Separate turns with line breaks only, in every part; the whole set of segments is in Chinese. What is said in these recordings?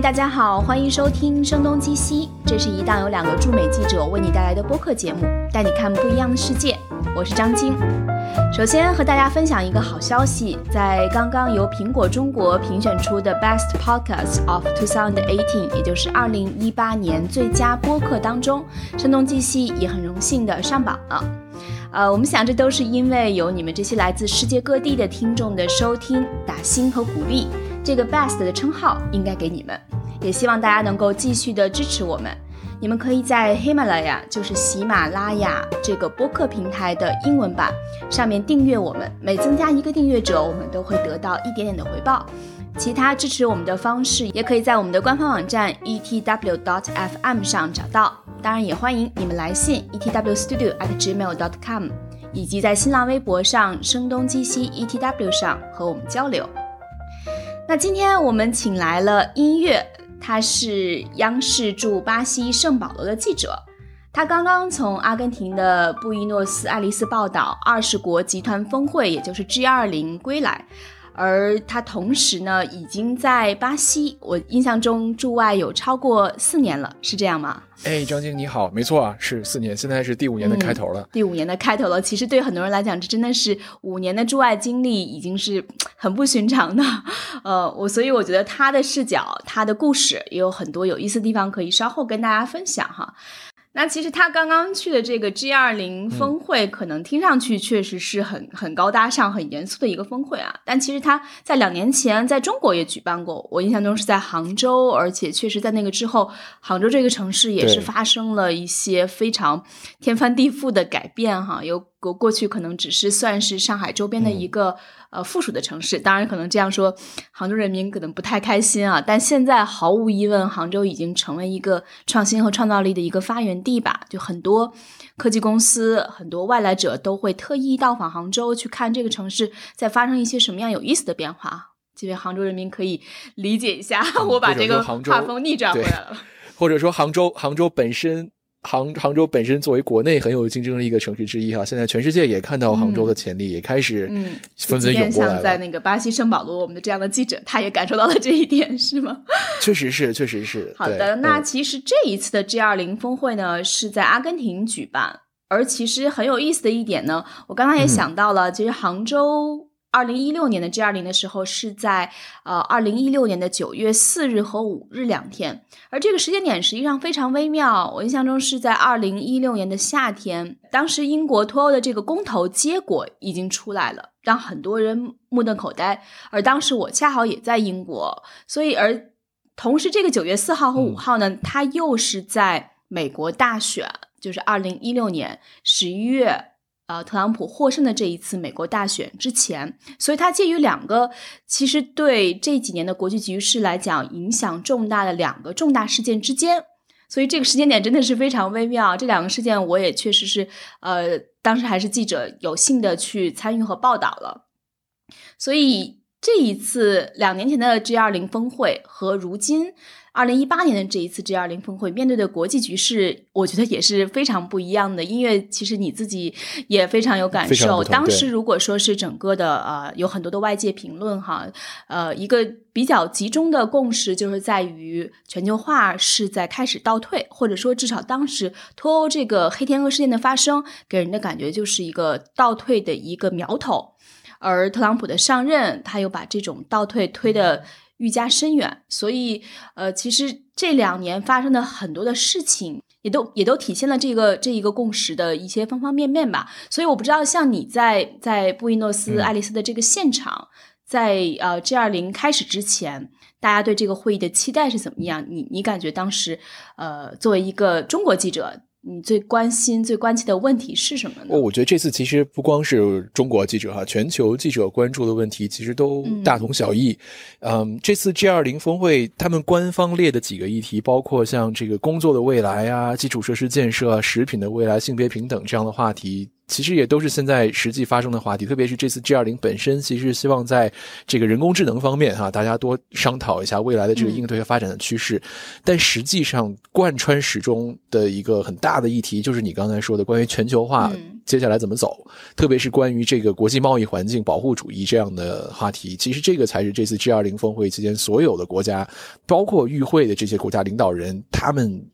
大家好，欢迎收听《声东击西》，这是一档由两个驻美记者为你带来的播客节目，带你看不一样的世界。我是张晶。首先和大家分享一个好消息，在刚刚由苹果中国评选出的 Best Podcast of 2018，也就是2018年最佳播客当中，《声东击西》也很荣幸的上榜了。呃，我们想这都是因为有你们这些来自世界各地的听众的收听、打新和鼓励。这个 best 的称号应该给你们，也希望大家能够继续的支持我们。你们可以在喜马拉雅，就是喜马拉雅这个播客平台的英文版上面订阅我们，每增加一个订阅者，我们都会得到一点点的回报。其他支持我们的方式，也可以在我们的官方网站 etw.dot.fm 上找到。当然，也欢迎你们来信 etwstudio@gmail.com，以及在新浪微博上声东击西 etw 上和我们交流。那今天我们请来了音乐，他是央视驻巴西圣保罗的记者，他刚刚从阿根廷的布宜诺斯艾利斯报道二十国集团峰会，也就是 G 二零归来。而他同时呢，已经在巴西，我印象中驻外有超过四年了，是这样吗？
哎，张晶你好，没错啊，是四年，现在是第五年的开头了。
第五年的开头了，其实对很多人来讲，这真的是五年的驻外经历，已经是很不寻常的。呃，我所以我觉得他的视角，他的故事也有很多有意思的地方，可以稍后跟大家分享哈。那其实他刚刚去的这个 G 二零峰会，可能听上去确实是很很高大上、很严肃的一个峰会啊。但其实他在两年前在中国也举办过，我印象中是在杭州，而且确实在那个之后，杭州这个城市也是发生了一些非常天翻地覆的改变哈。有过过去可能只是算是上海周边的一个。呃，附属的城市，当然可能这样说，杭州人民可能不太开心啊。但现在毫无疑问，杭州已经成为一个创新和创造力的一个发源地吧。就很多科技公司、很多外来者都会特意到访杭州，去看这个城市在发生一些什么样有意思的变化。这位杭州人民可以理解一下，我把这个画风逆转回来了。
或者说，杭州，杭州本身。杭杭州本身作为国内很有竞争力一个城市之一哈，现在全世界也看到杭州的潜力，也开始纷纷涌过来。
像在那个巴西圣保罗，我们的这样的记者，他也感受到了这一点，是吗？
确实是，确实是。
好的，那其实这一次的 G 二零峰会呢，是在阿根廷举办，而其实很有意思的一点呢，我刚刚也想到了，其实杭州。二零一六年的 G 二零的时候是在呃二零一六年的九月四日和五日两天，而这个时间点实际上非常微妙。我印象中是在二零一六年的夏天，当时英国脱欧的这个公投结果已经出来了，让很多人目瞪口呆。而当时我恰好也在英国，所以而同时这个九月四号和五号呢，它又是在美国大选，就是二零一六年十一月。呃，特朗普获胜的这一次美国大选之前，所以它介于两个其实对这几年的国际局势来讲影响重大的两个重大事件之间，所以这个时间点真的是非常微妙。这两个事件我也确实是呃，当时还是记者有幸的去参与和报道了，所以这一次两年前的 G 二零峰会和如今。二零一八年的这一次 G 二零峰会，面对的国际局势，我觉得也是非常不一样的。音乐其实你自己也非常有感受。当时如果说是整个的呃，有很多的外界评论哈，呃，一个比较集中的共识就是在于全球化是在开始倒退，或者说至少当时脱欧这个黑天鹅事件的发生，给人的感觉就是一个倒退的一个苗头。而特朗普的上任，他又把这种倒退推得。愈加深远，所以，呃，其实这两年发生的很多的事情，也都也都体现了这个这一个共识的一些方方面面吧。所以，我不知道像你在在布宜诺斯艾利斯的这个现场，在呃 G 二零开始之前，大家对这个会议的期待是怎么样？你你感觉当时，呃，作为一个中国记者。你最关心、最关切的问题是什么呢？
哦，我觉得这次其实不光是中国记者哈，全球记者关注的问题其实都大同小异。嗯，这次 G 二零峰会，他们官方列的几个议题，包括像这个工作的未来啊、基础设施建设、啊食品的未来、性别平等这样的话题。其实也都是现在实际发生的话题。特别是这次 G 二零本身，其实希望在这个人工智能方面哈，大家多商讨一下未来的这个应对和发展的趋势。但实际上，贯穿始终的一个很大的议题，就是你刚才说的关于全球化接下来怎么走，特别是关于这个国际贸易环境保护主义这样的话题。其实这个才是这次 G 二零峰会期间所有的国家，包括与会的这些国家领导人，他们。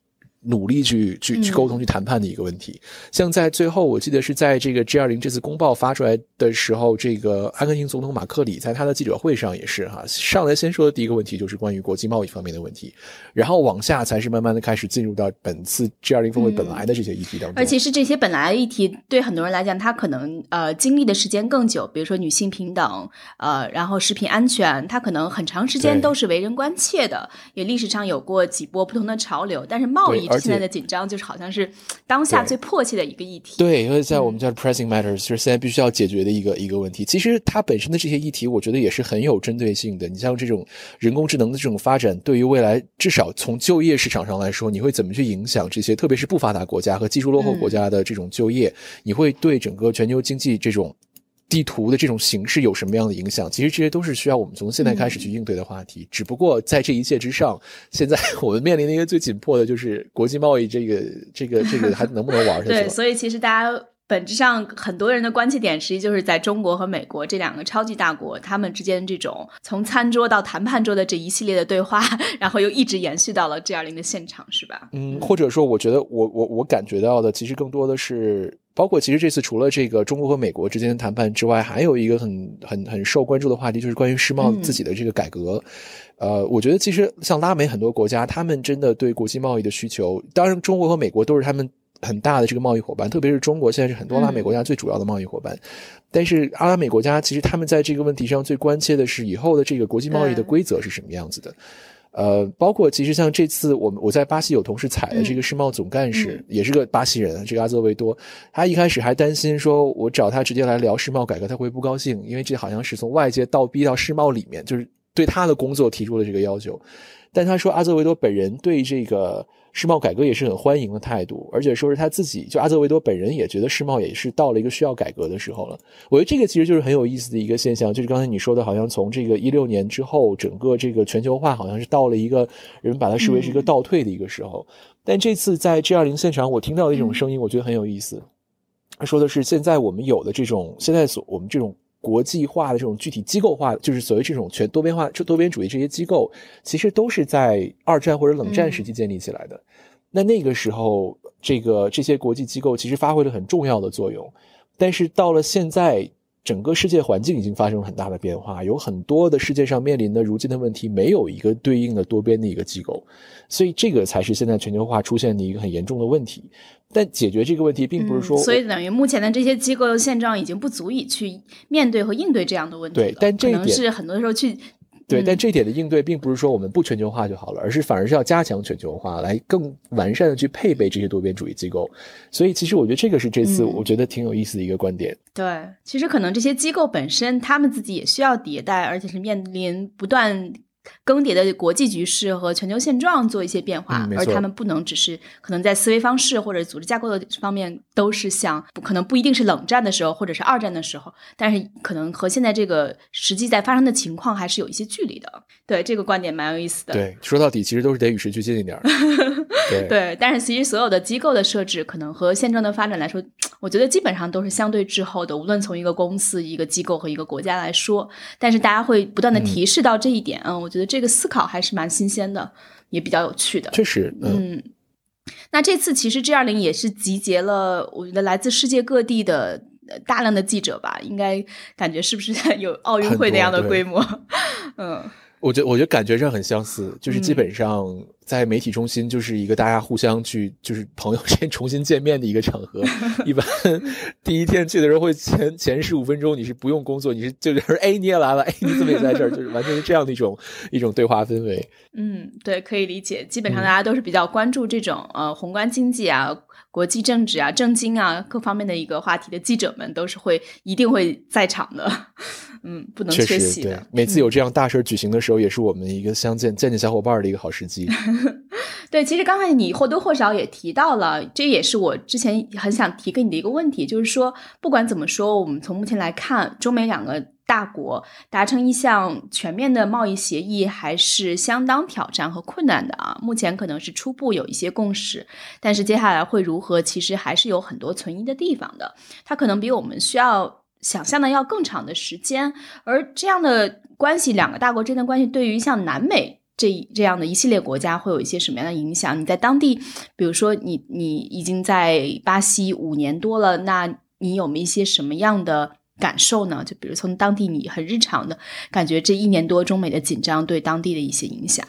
努力去去去沟通、去谈判的一个问题。像在最后，我记得是在这个 G 二零这次公报发出来的时候，这个阿根廷总统马克里在他的记者会上也是哈，上来先说的第一个问题就是关于国际贸易方面的问题，然后往下才是慢慢的开始进入到本次 G 二零峰会本来的这些议题当中。
而其实这些本来的议题对很多人来讲，他可能呃经历的时间更久，比如说女性平等，呃，然后食品安全，他可能很长时间都是为人关切的，也历史上有过几波不同的潮流，但是贸易。现在的紧张就是好像是当下最迫切的一个议题。
对，因为在我们叫 pressing matters，就是现在必须要解决的一个一个问题。其实它本身的这些议题，我觉得也是很有针对性的。你像这种人工智能的这种发展，对于未来至少从就业市场上来说，你会怎么去影响这些，特别是不发达国家和技术落后国家的这种就业？你会对整个全球经济这种。地图的这种形式有什么样的影响？其实这些都是需要我们从现在开始去应对的话题。只不过在这一切之上，现在我们面临的一个最紧迫的就是国际贸易这个、这个、这个还能不能玩下去？
对，所以其实大家本质上很多人的关切点，实际就是在中国和美国这两个超级大国，他们之间这种从餐桌到谈判桌的这一系列的对话，然后又一直延续到了 G 二零的现场，是吧？
嗯，或者说，我觉得我我我感觉到的，其实更多的是。包括其实这次除了这个中国和美国之间的谈判之外，还有一个很很很受关注的话题，就是关于世贸自己的这个改革。呃，我觉得其实像拉美很多国家，他们真的对国际贸易的需求，当然中国和美国都是他们很大的这个贸易伙伴，特别是中国现在是很多拉美国家最主要的贸易伙伴。但是阿拉美国家其实他们在这个问题上最关切的是以后的这个国际贸易的规则是什么样子的。呃，包括其实像这次我们我在巴西有同事采的这个世贸总干事，也是个巴西人，这个阿泽维多，他一开始还担心说，我找他直接来聊世贸改革，他会不高兴，因为这好像是从外界倒逼到世贸里面，就是对他的工作提出了这个要求。但他说阿泽维多本人对这个。世贸改革也是很欢迎的态度，而且说是他自己，就阿泽维多本人也觉得世贸也是到了一个需要改革的时候了。我觉得这个其实就是很有意思的一个现象，就是刚才你说的，好像从这个一六年之后，整个这个全球化好像是到了一个人把它视为是一个倒退的一个时候。但这次在 G 二零现场，我听到的一种声音，我觉得很有意思。他说的是，现在我们有的这种，现在所我们这种。国际化的这种具体机构化，就是所谓这种全多边化、多边主义这些机构，其实都是在二战或者冷战时期建立起来的。那那个时候，这个这些国际机构其实发挥了很重要的作用。但是到了现在，整个世界环境已经发生了很大的变化，有很多的世界上面临的如今的问题，没有一个对应的多边的一个机构，所以这个才是现在全球化出现的一个很严重的问题。但解决这个问题，并不是说，
所以等于目前的这些机构的现状已经不足以去面对和应对这样的问题
了。对，但这
可能是很多时候去
对，但这一点的应对，并不是说我们不全球化就好了，而是反而是要加强全球化，来更完善的去配备这些多边主义机构。所以，其实我觉得这个是这次我觉得挺有意思的一个观点。
对，其实可能这些机构本身，他们自己也需要迭代，而且是面临不断。更迭的国际局势和全球现状做一些变化，而他们不能只是可能在思维方式或者组织架构的方面都是像，可能不一定是冷战的时候或者是二战的时候，但是可能和现在这个实际在发生的情况还是有一些距离的。对这个观点蛮有意思的。
对，说到底其实都是得与时俱进一点。对
对，但是其实所有的机构的设置，可能和现状的发展来说，我觉得基本上都是相对滞后的。无论从一个公司、一个机构和一个国家来说，但是大家会不断的提示到这一点。嗯，我觉得这个思考还是蛮新鲜的，也比较有趣的。
确实，
嗯。那这次其实 G 二零也是集结了，我觉得来自世界各地的大量的记者吧，应该感觉是不是 有奥运会那样的规模？嗯。
我觉得，我觉得感觉上很相似，就是基本上在媒体中心就是一个大家互相去，就是朋友之间 重新见面的一个场合。一般第一天去的时候，会前前十五分钟你是不用工作，你是就是哎你也来了，哎你怎么也在这儿，就是完全是这样的一种一种对话氛围。
嗯，对，可以理解。基本上大家都是比较关注这种呃宏观经济啊。国际政治啊、政经啊各方面的一个话题的记者们都是会一定会在场的，嗯，不能缺席的。
每次有这样大事举行的时候，也是我们一个相见见见小伙伴的一个好时机。
对，其实刚才你或多或少也提到了，这也是我之前很想提给你的一个问题，就是说，不管怎么说，我们从目前来看，中美两个大国达成一项全面的贸易协议，还是相当挑战和困难的啊。目前可能是初步有一些共识，但是接下来会如何，其实还是有很多存疑的地方的。它可能比我们需要想象的要更长的时间，而这样的关系，两个大国之间的关系，对于像南美。这这样的一系列国家会有一些什么样的影响？你在当地，比如说你你已经在巴西五年多了，那你有没一些什么样的感受呢？就比如从当地你很日常的感觉，这一年多中美的紧张对当地的一些影响。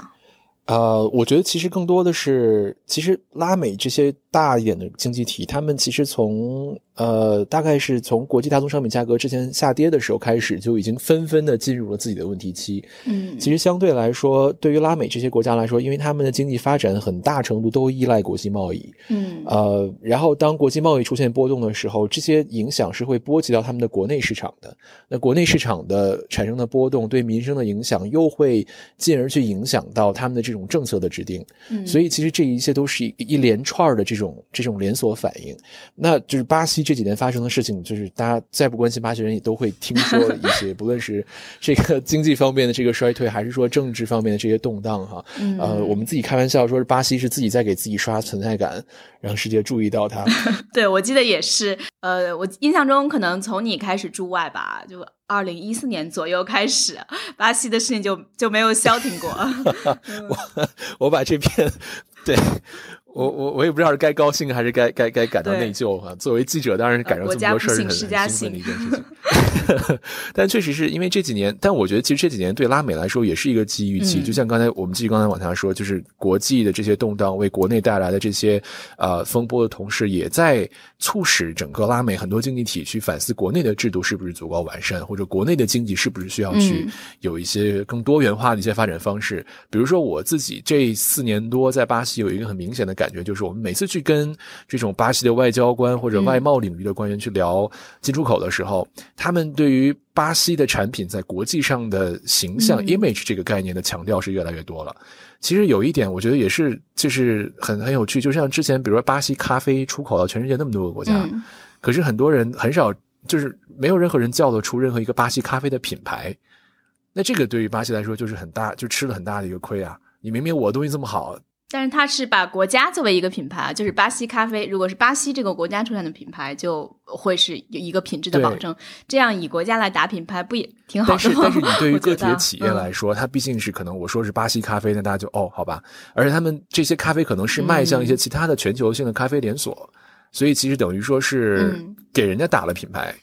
呃，我觉得其实更多的是，其实拉美这些大一点的经济体，他们其实从。呃，大概是从国际大宗商品价格之前下跌的时候开始，就已经纷纷的进入了自己的问题期。
嗯，
其实相对来说，对于拉美这些国家来说，因为他们的经济发展很大程度都依赖国际贸易。
嗯，
呃，然后当国际贸易出现波动的时候，这些影响是会波及到他们的国内市场的。那国内市场的产生的波动对民生的影响，又会进而去影响到他们的这种政策的制定。
嗯，
所以其实这一切都是一一连串的这种这种连锁反应。那就是巴西。这几年发生的事情，就是大家再不关心巴西人，也都会听说一些，不论是这个经济方面的这个衰退，还是说政治方面的这些动荡，哈。呃，我们自己开玩笑说，是巴西是自己在给自己刷存在感，让世界注意到它。
对，我记得也是。呃，我印象中，可能从你开始驻外吧，就二零一四年左右开始，巴西的事情就就没有消停过。
我我把这篇对。我我我也不知道是该高兴还是该该该感到内疚哈。作为记者，当然是感受这么多事儿很很兴奋的一件事情。但确实是因为这几年，但我觉得其实这几年对拉美来说也是一个机遇期。就像刚才我们继续刚才往下说，就是国际的这些动荡为国内带来的这些呃风波的同时，也在促使整个拉美很多经济体去反思国内的制度是不是足够完善，或者国内的经济是不是需要去有一些更多元化的一些发展方式。比如说我自己这四年多在巴西有一个很明显的感。感觉就是，我们每次去跟这种巴西的外交官或者外贸领域的官员去聊进出口的时候，他们对于巴西的产品在国际上的形象 （image） 这个概念的强调是越来越多了。其实有一点，我觉得也是，就是很很有趣。就像之前，比如说巴西咖啡出口到全世界那么多个国家，可是很多人很少，就是没有任何人叫得出任何一个巴西咖啡的品牌。那这个对于巴西来说就是很大，就吃了很大的一个亏啊！你明明我东西这么好。
但是它是把国家作为一个品牌，就是巴西咖啡。如果是巴西这个国家出产的品牌，就会是有一个品质的保证。这样以国家来打品牌，不也挺好
的吗？但是，但是你对于 个体的企业来说，它毕竟是可能我说是巴西咖啡，那大家就哦，好吧。而且他们这些咖啡可能是卖向一些其他的全球性的咖啡连锁，所以其实等于说是给人家打了品牌。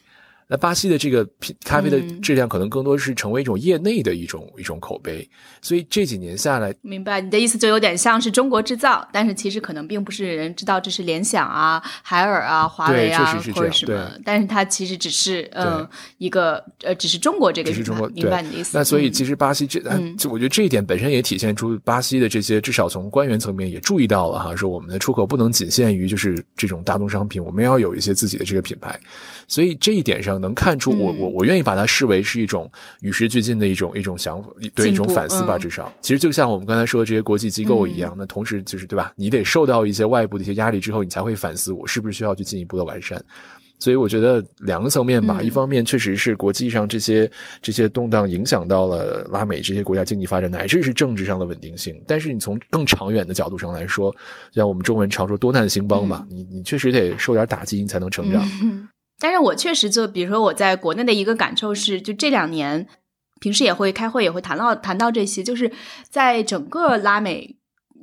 那巴西的这个品咖啡的质量可能更多是成为一种业内的一种一种口碑，所以这几年下来，
明白你的意思就有点像是中国制造，但是其实可能并不是人知道这是联想啊、海尔啊、华为啊或者什么，但是它其实只是嗯一个呃只是中国这个只
是中国，
明白你的意思。
那所以其实巴西这就我觉得这一点本身也体现出巴西的这些至少从官员层面也注意到了哈，说我们的出口不能仅限于就是这种大宗商品，我们要有一些自己的这个品牌。所以这一点上能看出，我我我愿意把它视为是一种与时俱进的一种一种想法，对一种反思吧。至少，其实就像我们刚才说的这些国际机构一样，那同时就是对吧？你得受到一些外部的一些压力之后，你才会反思我是不是需要去进一步的完善。所以我觉得两个层面吧，一方面确实是国际上这些这些动荡影响到了拉美这些国家经济发展，乃至是政治上的稳定性。但是你从更长远的角度上来说，像我们中文常说多难兴邦嘛，你你确实得受点打击，你才能成长。
但是我确实就比如说我在国内的一个感受是，就这两年平时也会开会，也会谈到谈到这些，就是在整个拉美。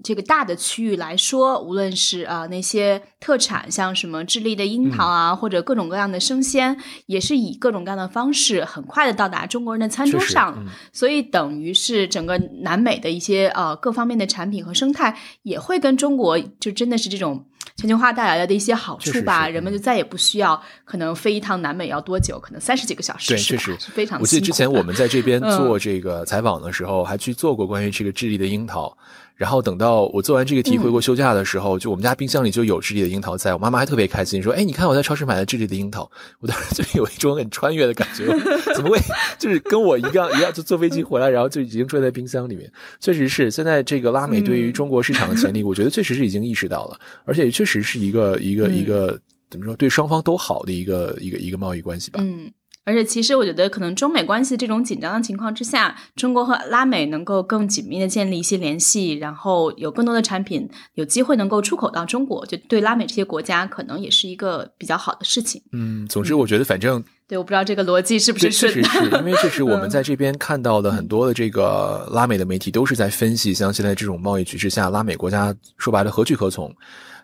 这个大的区域来说，无论是啊那些特产，像什么智利的樱桃啊，或者各种各样的生鲜，也是以各种各样的方式很快的到达中国人的餐桌上。所以等于是整个南美的一些呃各方面的产品和生态，也会跟中国就真的是这种全球化带来的一些好处吧。人们就再也不需要可能飞一趟南美要多久，可能三十几个小时。
对，确实
是非常。
我记得之前我们在这边做这个采访的时候，还去做过关于这个智利的樱桃。然后等到我做完这个题回国休假的时候，就我们家冰箱里就有智利的樱桃在，我妈妈还特别开心说：“哎，你看我在超市买了智利的樱桃。”我当时就有一种很穿越的感觉，怎么会就是跟我一样一样就坐飞机回来，然后就已经住在冰箱里面？确实是现在这个拉美对于中国市场的潜力，我觉得确实是已经意识到了，而且确实是一个一个一个怎么说对双方都好的一个一个一个贸易关系吧。
嗯。而且，其实我觉得，可能中美关系这种紧张的情况之下，中国和拉美能够更紧密的建立一些联系，然后有更多的产品有机会能够出口到中国，就对拉美这些国家可能也是一个比较好的事情。
嗯，总之，我觉得反正
对，我不知道这个逻辑是不是
确实是因为这是我们在这边看到的很多的这个拉美的媒体都是在分析，像现在这种贸易局势下，拉美国家说白了何去何从。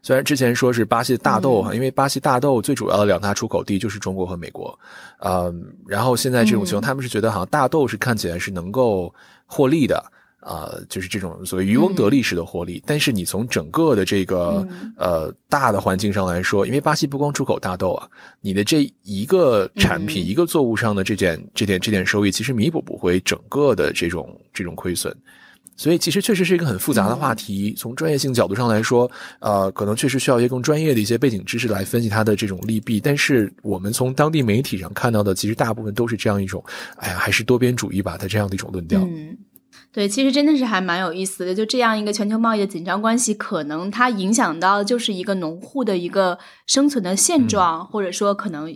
虽然之前说是巴西大豆哈，因为巴西大豆最主要的两大出口地就是中国和美国，嗯，然后现在这种情况，他们是觉得好像大豆是看起来是能够获利的，啊，就是这种所谓渔翁得利式的获利。但是你从整个的这个呃大的环境上来说，因为巴西不光出口大豆啊，你的这一个产品一个作物上的这点这点这点收益，其实弥补不回整个的这种这种亏损。所以其实确实是一个很复杂的话题。从专业性角度上来说，呃，可能确实需要一些更专业的一些背景知识来分析它的这种利弊。但是我们从当地媒体上看到的，其实大部分都是这样一种，哎呀，还是多边主义吧，它这样的一种论调。
嗯，对，其实真的是还蛮有意思的。就这样一个全球贸易的紧张关系，可能它影响到就是一个农户的一个生存的现状，或者说可能。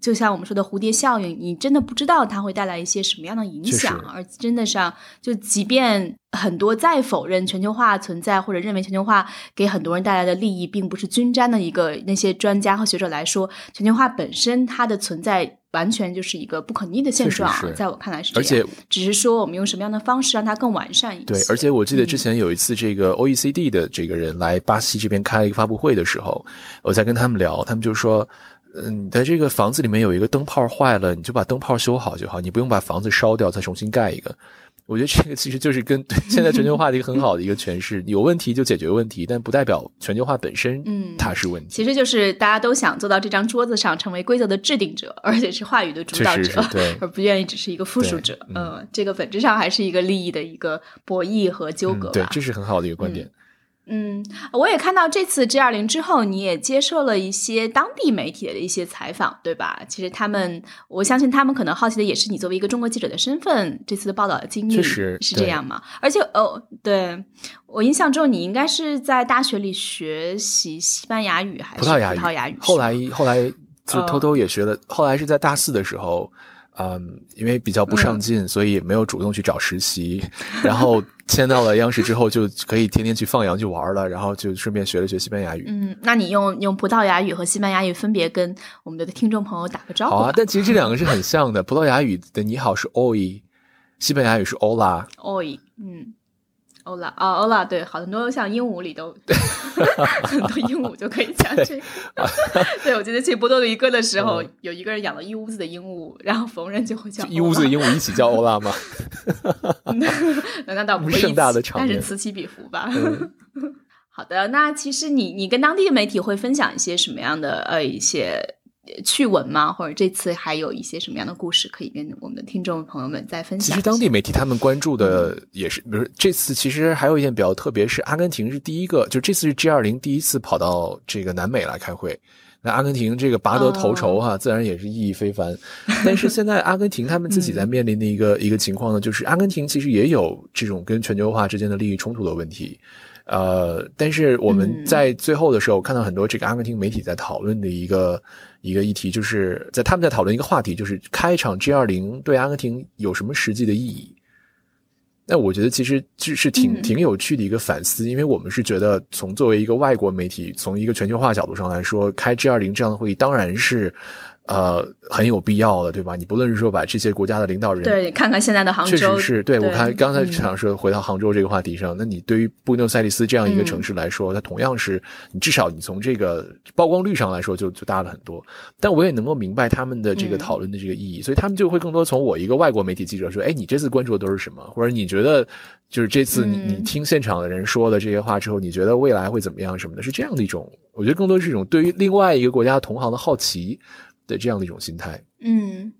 就像我们说的蝴蝶效应，你真的不知道它会带来一些什么样的影响，而真的上，就即便很多再否认全球化存在，或者认为全球化给很多人带来的利益并不是均沾的一个那些专家和学者来说，全球化本身它的存在完全就是一个不可逆的现状，在我看来是这样。而且只是说我们用什么样的方式让它更完善一些。
对，而且我记得之前有一次这个 OECD 的这个人来巴西这边开了一个发布会的时候，我在跟他们聊，他们就说。嗯，你的这个房子里面有一个灯泡坏了，你就把灯泡修好就好，你不用把房子烧掉再重新盖一个。我觉得这个其实就是跟现在全球化的一个很好的一个诠释，有问题就解决问题，但不代表全球化本身嗯它是问题。
其实就是大家都想坐到这张桌子上，成为规则的制定者，而且是话语的主导者，
对，
而不愿意只是一个附属者。嗯，这个本质上还是一个利益的一个博弈和纠葛。
对，这是很好的一个观点。
嗯，我也看到这次 G 二零之后，你也接受了一些当地媒体的一些采访，对吧？其实他们，我相信他们可能好奇的也是你作为一个中国记者的身份，这次的报道的经历是这样吗？而且，哦，对我印象中，你应该是在大学里学习西班牙语还是葡萄牙语？
后来，后来就偷偷也学了。后来是在大四的时候。嗯，因为比较不上进，所以没有主动去找实习。然后签到了央视之后，就可以天天去放羊去玩了。然后就顺便学了学西班牙语。
嗯，那你用用葡萄牙语和西班牙语分别跟我们的听众朋友打个招呼。
好啊，但其实这两个是很像的。葡萄牙语的你好是 oi，西班牙语是 ola。
oi，嗯。欧拉啊，欧拉，对，好多像鹦鹉里都 很多鹦鹉就可以讲这个。对，我记得去波多黎各的时候，有一个人养了一屋子的鹦鹉，然后逢人就会叫
一屋子的鹦鹉一起叫欧拉吗？
那倒不会，但是此起彼伏吧。好的，那其实你你跟当地的媒体会分享一些什么样的呃一些？趣闻吗？或者这次还有一些什么样的故事可以跟我们的听众朋友们再分享？
其实当地媒体他们关注的也是，比如这次其实还有一件比较特别，是阿根廷是第一个，就这次是 G 二零第一次跑到这个南美来开会。那阿根廷这个拔得头筹哈，自然也是意义非凡。但是现在阿根廷他们自己在 面临的一个一个情况呢，就是阿根廷其实也有这种跟全球化之间的利益冲突的问题。呃，但是我们在最后的时候看到很多这个阿根廷媒体在讨论的一个一个议题，就是在他们在讨论一个话题，就是开场 G 二零对阿根廷有什么实际的意义？那我觉得其实这是挺挺有趣的一个反思，因为我们是觉得从作为一个外国媒体，从一个全球化角度上来说，开 G 二零这样的会议当然是。呃，很有必要的，对吧？你不论是说把这些国家的领导人
对看看现在的杭州，
确实是对我看刚才想说回到杭州这个话题上，那你对于布宜诺斯艾利斯这样一个城市来说，它同样是你至少你从这个曝光率上来说就就大了很多。但我也能够明白他们的这个讨论的这个意义，所以他们就会更多从我一个外国媒体记者说，哎，你这次关注的都是什么？或者你觉得就是这次你你听现场的人说的这些话之后，你觉得未来会怎么样什么的？是这样的一种，我觉得更多是一种对于另外一个国家同行的好奇。的这样的一种心态，
嗯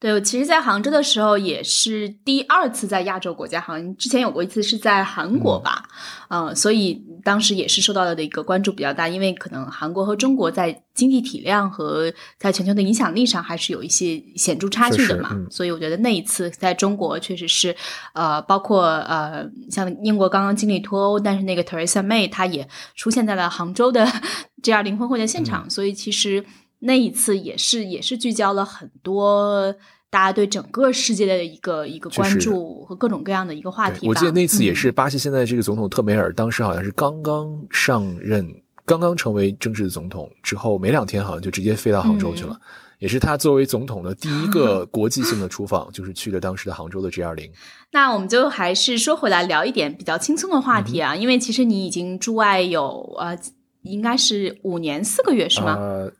对，我其实，在杭州的时候也是第二次在亚洲国家，好像之前有过一次是在韩国吧，嗯，所以当时也是受到了的一个关注比较大，因为可能韩国和中国在经济体量和在全球的影响力上还是有一些显著差距的嘛，所以我觉得那一次在中国确实是，呃，包括呃，像英国刚刚经历脱欧，但是那个 Theresa May 她也出现在了杭州的 G 二零峰会的现场，所以其实。那一次也是也是聚焦了很多大家对整个世界的一个一个关注和各种各样的一个话题。
我记得那次也是巴西现在这个总统特梅尔，当时好像是刚刚上任，刚刚成为正式的总统之后没两天，好像就直接飞到杭州去了。也是他作为总统的第一个 国际性的出访，就是去了当时的杭州的 G 二零。
那我们就还是说回来聊一点比较轻松的话题啊，因为其实你已经驻外有呃。应该是五年四个月是吗？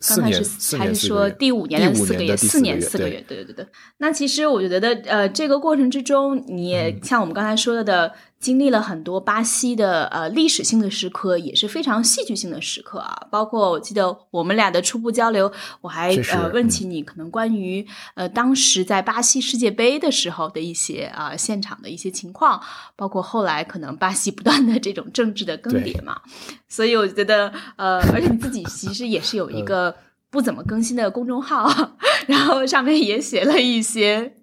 刚开
始还是说第五年的四个月？四年四个月，对对对对。那其实我觉得，呃，这个过程之中，你也像我们刚才说的。经历了很多巴西的呃历史性的时刻，也是非常戏剧性的时刻啊。包括我记得我们俩的初步交流，我还呃问起你可能关于呃当时在巴西世界杯的时候的一些啊现场的一些情况，包括后来可能巴西不断的这种政治的更迭嘛。所以我觉得呃，而且你自己其实也是有一个不怎么更新的公众号，然后上面也写了一些。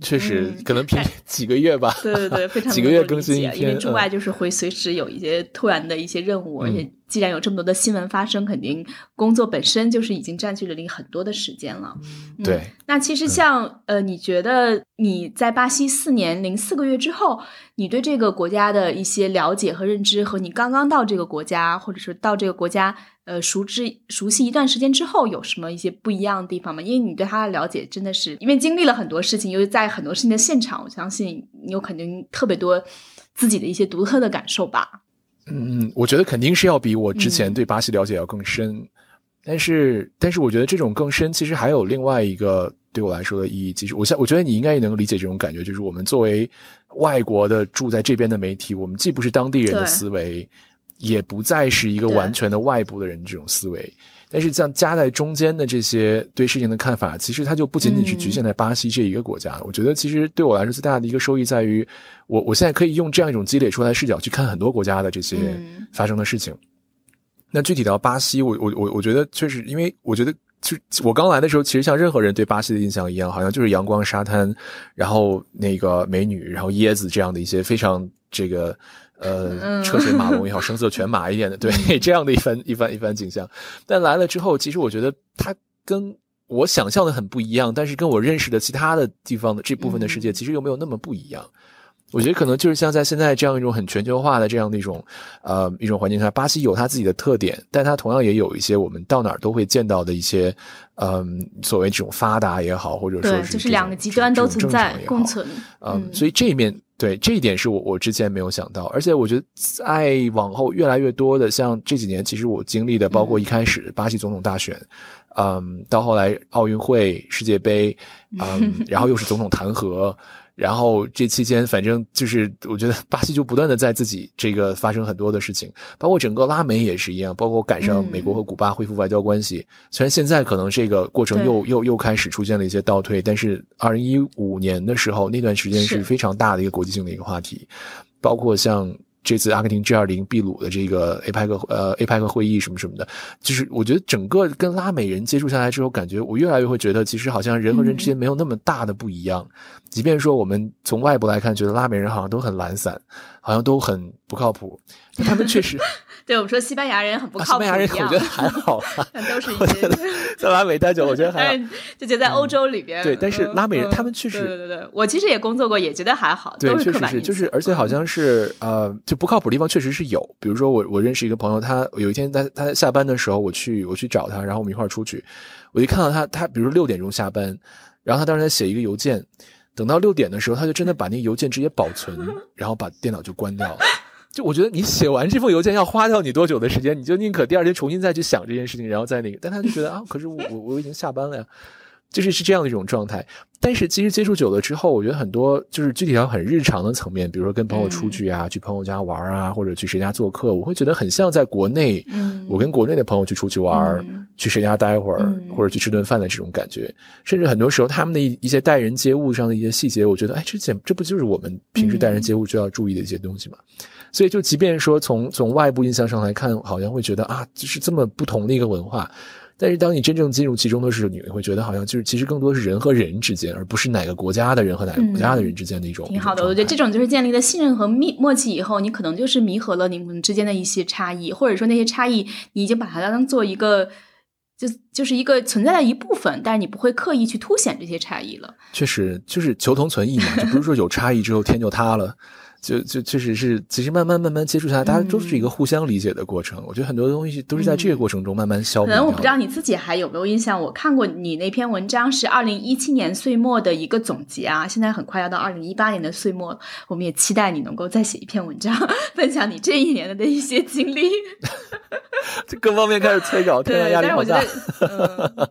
确实，可能偏几个月吧。
对对对，非常
几个月更新一
篇。因为驻外就是会随时有一些突然的一些任务，而且既然有这么多的新闻发生，肯定工作本身就是已经占据了你很多的时间了。
对。
那其实像呃，你觉得你在巴西四年零四个月之后，你对这个国家的一些了解和认知，和你刚刚到这个国家，或者说到这个国家。呃，熟知熟悉一段时间之后，有什么一些不一样的地方吗？因为你对他的了解真的是，因为经历了很多事情，又在很多事情的现场，我相信你有肯定特别多自己的一些独特的感受吧。
嗯嗯，我觉得肯定是要比我之前对巴西了解要更深，但是但是我觉得这种更深其实还有另外一个对我来说的意义。其实我想，我觉得你应该也能理解这种感觉，就是我们作为外国的住在这边的媒体，我们既不是当地人的思维。也不再是一个完全的外部的人这种思维，但是像夹在中间的这些对事情的看法，其实它就不仅仅是局限在巴西这一个国家。我觉得其实对我来说最大的一个收益在于，我我现在可以用这样一种积累出来的视角去看很多国家的这些发生的事情。那具体到巴西，我我我我觉得确实，因为我觉得就我刚来的时候，其实像任何人对巴西的印象一样，好像就是阳光沙滩，然后那个美女，然后椰子这样的一些非常这个。呃，车水马龙也好，声色犬马一点的，对这样的一番一番一番景象。但来了之后，其实我觉得它跟我想象的很不一样，但是跟我认识的其他的地方的这部分的世界，其实又没有那么不一样。我觉得可能就是像在现在这样一种很全球化的这样的一种呃一种环境下，巴西有它自己的特点，但它同样也有一些我们到哪儿都会见到的一些嗯所谓这种发达也好，或者说
是就是两个极端都存在共存。
嗯，所以这一面。对这一点是我我之前没有想到，而且我觉得在往后越来越多的像这几年，其实我经历的，包括一开始巴西总统大选，嗯，到后来奥运会、世界杯，嗯，然后又是总统弹劾。然后这期间，反正就是我觉得巴西就不断的在自己这个发生很多的事情，包括整个拉美也是一样，包括赶上美国和古巴恢复外交关系。虽然现在可能这个过程又又又开始出现了一些倒退，但是二零一五年的时候那段时间是非常大的一个国际性的一个话题，包括像。这次阿根廷 G 二零秘鲁的这个 APEC 呃 APEC 会议什么什么的，就是我觉得整个跟拉美人接触下来之后，感觉我越来越会觉得，其实好像人和人之间没有那么大的不一样。即便说我们从外部来看，觉得拉美人好像都很懒散，好像都很不靠谱，他们确实。
对我们说，西班牙人很不靠谱。西
班牙人我觉得还好，
都是一些
在拉美待久，我觉得还
好。就觉得在欧洲里边，
对，但是拉美人他们确实，
对对对，我其实也工作过，也觉得还好。
对，确实是，就是而且好像是呃，就不靠谱的地方确实是有。比如说我我认识一个朋友，他有一天他他下班的时候，我去我去找他，然后我们一块儿出去，我一看到他，他比如说六点钟下班，然后他当时在写一个邮件，等到六点的时候，他就真的把那个邮件直接保存，然后把电脑就关掉了。就我觉得你写完这封邮件要花掉你多久的时间，你就宁可第二天重新再去想这件事情，然后再那个。但他就觉得啊，可是我我我已经下班了呀，就是是这样的一种状态。但是其实接触久了之后，我觉得很多就是具体到很日常的层面，比如说跟朋友出去啊，去朋友家玩啊，或者去谁家做客，我会觉得很像在国内，我跟国内的朋友去出去玩，去谁家待会儿，或者去吃顿饭的这种感觉。甚至很多时候，他们的一一些待人接物上的一些细节，我觉得，哎，这简这不就是我们平时待人接物就要注意的一些东西吗？所以，就即便说从从外部印象上来看，好像会觉得啊，就是这么不同的一个文化。但是，当你真正进入其中的时候，你会觉得好像就是其实更多是人和人之间，而不是哪个国家的人和哪个国家的人之间的一种。
挺好的，我觉得这种就是建立了信任和密默契以后，你可能就是弥合了你们之间的一些差异，或者说那些差异，你已经把它当做一个就就是一个存在的一部分，但是你不会刻意去凸显这些差异了。
确实，就是求同存异嘛，就不是说有差异之后天就塌了。就就确实是，其实慢慢慢慢接触下来，大家都是一个互相理解的过程。我觉得很多东西都是在这个过程中慢慢消磨。
可能我不知道你自己还有没有印象，我看过你那篇文章是二零一七年岁末的一个总结啊。现在很快要到二零一八年的岁末，我们也期待你能够再写一篇文章，分享你这一年的的一些经历。
这各方面开始催稿，
对，
压力
好大。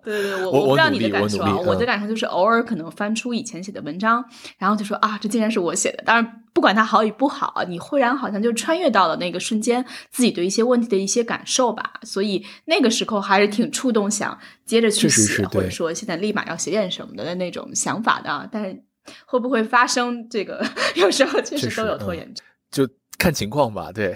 对对对，我
我
不知道你的感受
啊，
我的感受就是偶尔可能翻出以前写的文章，然后就说啊，这竟然是我写的。当然。不管它好与不好，你忽然好像就穿越到了那个瞬间，自己对一些问题的一些感受吧。所以那个时候还是挺触动，想接着去写，或者说现在立马要写点什么的那种想法的。但是会不会发生这个，有时候确实都有拖延症。
就。看情况吧，对。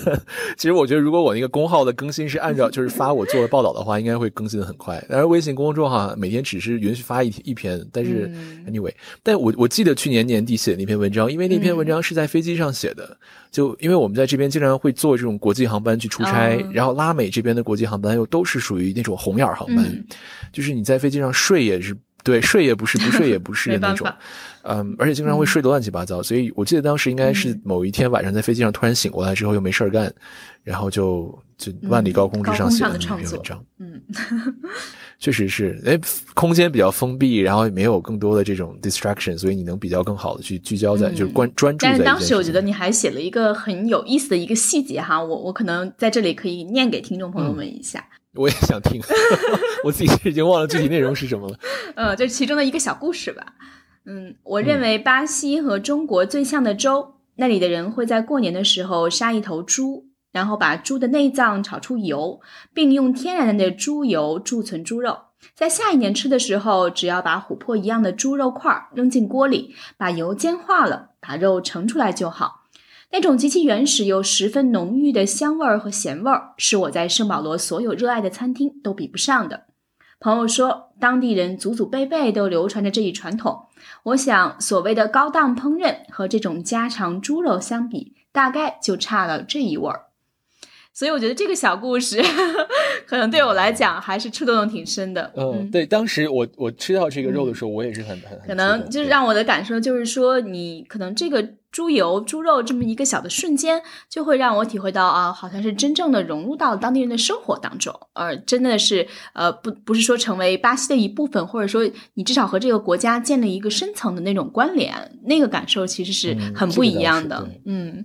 其实我觉得，如果我那个公号的更新是按照 就是发我做的报道的话，应该会更新的很快。但是微信公众号每天只是允许发一一篇，但是 anyway，但我我记得去年年底写的那篇文章，因为那篇文章是在飞机上写的，就因为我们在这边经常会坐这种国际航班去出差，然后拉美这边的国际航班又都是属于那种红眼航班，就是你在飞机上睡也是。对，睡也不是，不睡也不 是的那种，嗯，而且经常会睡得乱七八糟。所以我记得当时应该是某一天晚上在飞机上突然醒过来之后又没事儿干，然后就就万里高空之上写了那篇文章。
嗯，
确实是，哎，空间比较封闭，然后也没有更多的这种 distraction，所以你能比较更好的去聚焦在就是关专注。
但是当时我觉得你还写了一个很有意思的一个细节哈，我我可能在这里可以念给听众朋友们一下。
我也想听，我自己已经忘了具体内容是什么了。
呃，就是其中的一个小故事吧。嗯，我认为巴西和中国最像的州，那里的人会在过年的时候杀一头猪，然后把猪的内脏炒出油，并用天然的猪油贮存猪肉。在下一年吃的时候，只要把琥珀一样的猪肉块扔进锅里，把油煎化了，把肉盛出来就好。那种极其原始又十分浓郁的香味儿和咸味儿，是我在圣保罗所有热爱的餐厅都比不上的。朋友说，当地人祖祖辈辈都流传着这一传统。我想，所谓的高档烹饪和这种家常猪肉相比，大概就差了这一味儿。所以我觉得这个小故事，可能对我来讲还是触动的挺深的。
嗯，对，当时我我吃到这个肉的时候，我也是很很
可能就是让我的感受就是说，你可能这个猪油、猪肉这么一个小的瞬间，就会让我体会到啊，好像是真正的融入到当地人的生活当中，而真的是呃，不不是说成为巴西的一部分，或者说你至少和这个国家建立一个深层的那种关联，那个感受其实是很不一样的。嗯，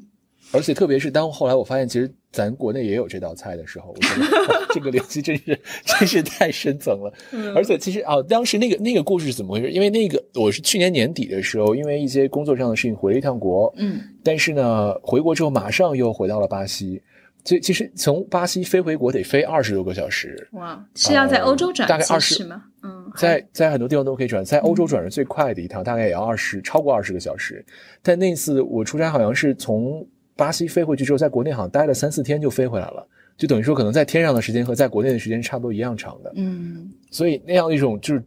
而且特别是当后来我发现，其实。咱国内也有这道菜的时候，我觉得这个联系真是真是太深层了。而且其实啊，当时那个那个故事是怎么回事？因为那个我是去年年底的时候，因为一些工作上的事情回了一趟国。
嗯。
但是呢，回国之后马上又回到了巴西。所以其实从巴西飞回国得飞二十多个小时。
哇，是要在欧洲转
大概二十
吗？嗯，
在在很多地方都可以转，在欧洲转是最快的一趟，大概也要二十超过二十个小时。但那次我出差好像是从。巴西飞回去之后，在国内好像待了三四天就飞回来了，就等于说可能在天上的时间和在国内的时间差不多一样长的。
嗯，
所以那样一种就是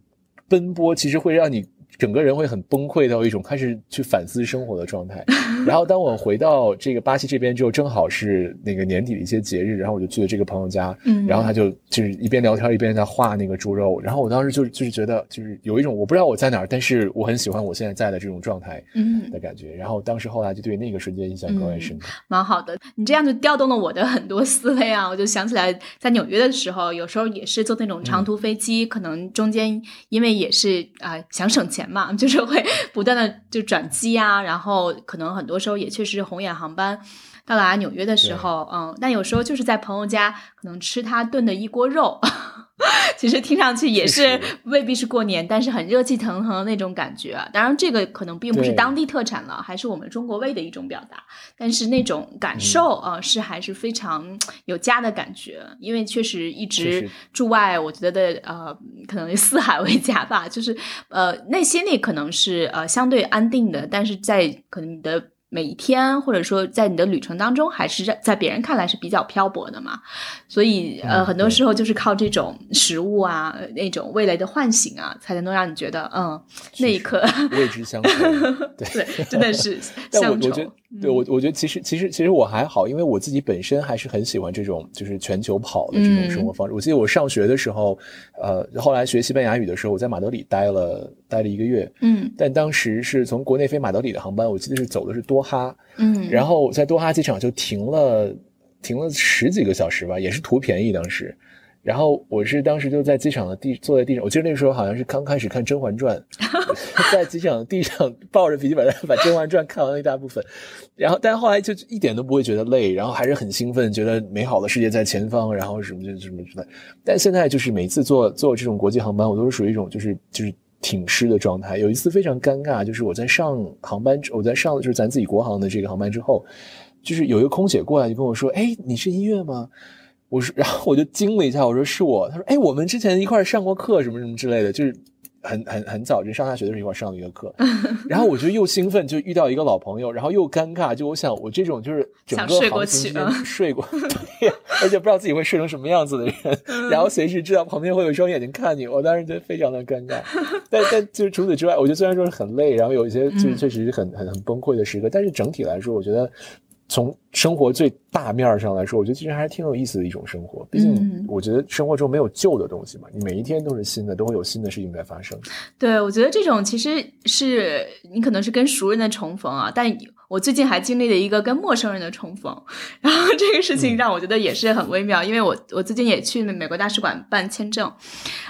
奔波，其实会让你。整个人会很崩溃到一种开始去反思生活的状态，然后当我回到这个巴西这边之后，正好是那个年底的一些节日，然后我就去了这个朋友家，嗯，然后他就就是一边聊天一边在画那个猪肉，然后我当时就就是觉得就是有一种我不知道我在哪儿，但是我很喜欢我现在在的这种状态，嗯的感觉，然后当时后来就对那个瞬间印象格外深刻。
蛮好的，你这样就调动了我的很多思维啊，我就想起来在纽约的时候，有时候也是坐那种长途飞机，可能中间因为也是啊想省钱。嘛，就是会 不断的就转机啊，然后可能很多时候也确实是红眼航班。到达纽约的时候，嗯，但有时候就是在朋友家可能吃他炖的一锅肉，其实听上去也是未必是过年，但是很热气腾腾的那种感觉。当然，这个可能并不是当地特产了，还是我们中国味的一种表达。但是那种感受啊，是还是非常有家的感觉。因为确实一直驻外，我觉得呃，可能四海为家吧，就是呃，内心里可能是呃相对安定的，但是在可能你的。每一天，或者说在你的旅程当中，还是在在别人看来是比较漂泊的嘛，所以呃，很多时候就是靠这种食物啊，那种味蕾的唤醒啊，才能够让你觉得，嗯，那一刻
未知乡愁，
对，真的是
乡愁。对我，我觉得其实其实其实我还好，因为我自己本身还是很喜欢这种就是全球跑的这种生活方式。我记得我上学的时候，呃，后来学西班牙语的时候，我在马德里待了待了一个月，
嗯，
但当时是从国内飞马德里的航班，我记得是走的是多哈，
嗯，
然后在多哈机场就停了停了十几个小时吧，也是图便宜当时。然后我是当时就在机场的地坐在地上，我记得那个时候好像是刚开始看《甄嬛传》，在机场的地上抱着笔记本把《甄嬛传》看完了一大部分，然后但后来就一点都不会觉得累，然后还是很兴奋，觉得美好的世界在前方，然后什么就什么什么。但现在就是每次坐坐这种国际航班，我都是属于一种就是就是挺尸的状态。有一次非常尴尬，就是我在上航班，我在上就是咱自己国航的这个航班之后，就是有一个空姐过来就跟我说：“哎，你是音乐吗？”我说，然后我就惊了一下，我说是我。他说，哎，我们之前一块上过课，什么什么之类的，就是很很很早就上大学的时候一块上了一个课。然后我就又兴奋，就遇到一个老朋友，然后又尴尬。就我想，我这种就是整个航行间睡过，对，而且不知道自己会睡成什么样子的人，然后随时知道旁边会有一双眼睛看你，我当时觉得非常的尴尬。但但就是除此之外，我觉得虽然说是很累，然后有一些就是确实是很很很崩溃的时刻，但是整体来说，我觉得。从生活最大面上来说，我觉得其实还是挺有意思的一种生活。毕竟，我觉得生活中没有旧的东西嘛，你每一天都是新的，都会有新的事情在发生。
对，我觉得这种其实是你可能是跟熟人的重逢啊，但。我最近还经历了一个跟陌生人的重逢，然后这个事情让我觉得也是很微妙，因为我我最近也去美国大使馆办签证，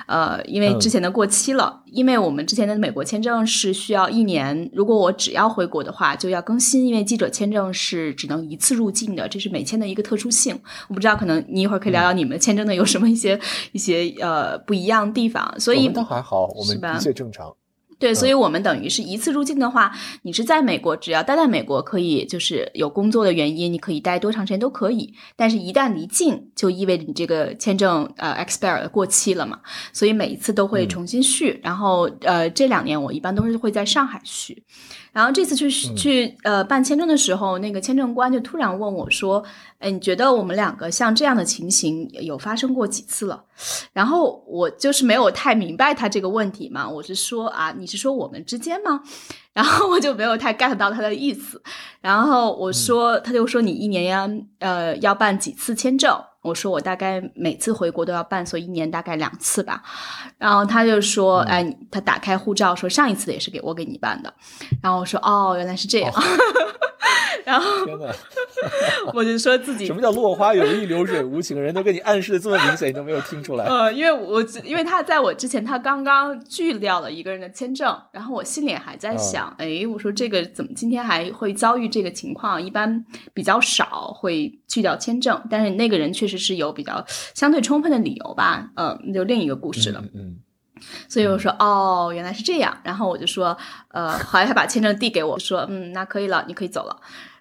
呃，因为之前的过期了，因为我们之前的美国签证是需要一年，如果我只要回国的话就要更新，因为记者签证是只能一次入境的，这是美签的一个特殊性。我不知道，可能你一会儿可以聊聊你们签证的有什么一些一些呃不一样的地方。所以
倒还好，我们一切正常。
对，所以我们等于是一次入境的话，你是在美国，只要待在美国，可以就是有工作的原因，你可以待多长时间都可以。但是，一旦离境，就意味着你这个签证呃 expire 过期了嘛，所以每一次都会重新续。然后，呃，这两年我一般都是会在上海续。然后这次去去呃办签证的时候，那个签证官就突然问我说：“哎，你觉得我们两个像这样的情形有发生过几次了？”然后我就是没有太明白他这个问题嘛，我是说啊，你是说我们之间吗？然后我就没有太 get 到他的意思。然后我说，他就说你一年要呃要办几次签证？我说我大概每次回国都要办，所以一年大概两次吧。然后他就说，哎，他打开护照说上一次也是给我给你办的。然后我说，哦，原来是这样。然后 我就说自己
什么叫落花有意流水无情，人都跟你暗示的这么明显，你都没有听出来。
呃，因为我因为他在我之前，他刚刚拒掉了一个人的签证，然后我心里还在想，哎，我说这个怎么今天还会遭遇这个情况？一般比较少会拒掉签证，但是那个人确实是有比较相对充分的理由吧。呃，就另一个故事了。
嗯，
所以我说哦，原来是这样。然后我就说，呃，后来他把签证递给我说，嗯，那可以了，你可以走了。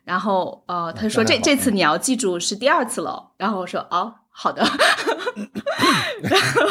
然后，呃，他就说这这次你要记住是第二次了。然后我说，哦，好的。然后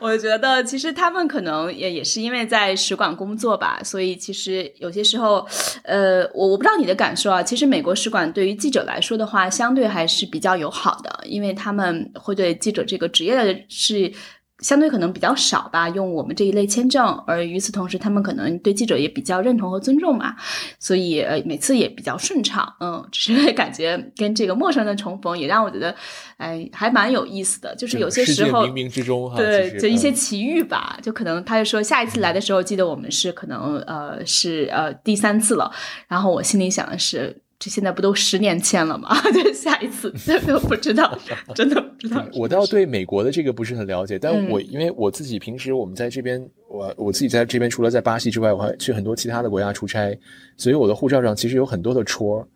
我觉得其实他们可能也也是因为在使馆工作吧，所以其实有些时候，呃，我我不知道你的感受啊。其实美国使馆对于记者来说的话，相对还是比较友好的，因为他们会对记者这个职业的是。相对可能比较少吧，用我们这一类签证，而与此同时，他们可能对记者也比较认同和尊重嘛，所以呃每次也比较顺畅，嗯，只是 感觉跟这个陌生人的重逢也让我觉得，哎，还蛮有意思的，就是有些时候
冥冥之中哈，
对，就一些奇遇吧，就可能他就说下一次来的时候，记得我们是可能呃是呃第三次了，然后我心里想的是。这现在不都十年签了吗？对下一次真的不知道，真的不知道。
我倒对美国的这个不是很了解，但我因为我自己平时我们在这边，我我自己在这边除了在巴西之外，我还去很多其他的国家出差，所以我的护照上其实有很多的戳。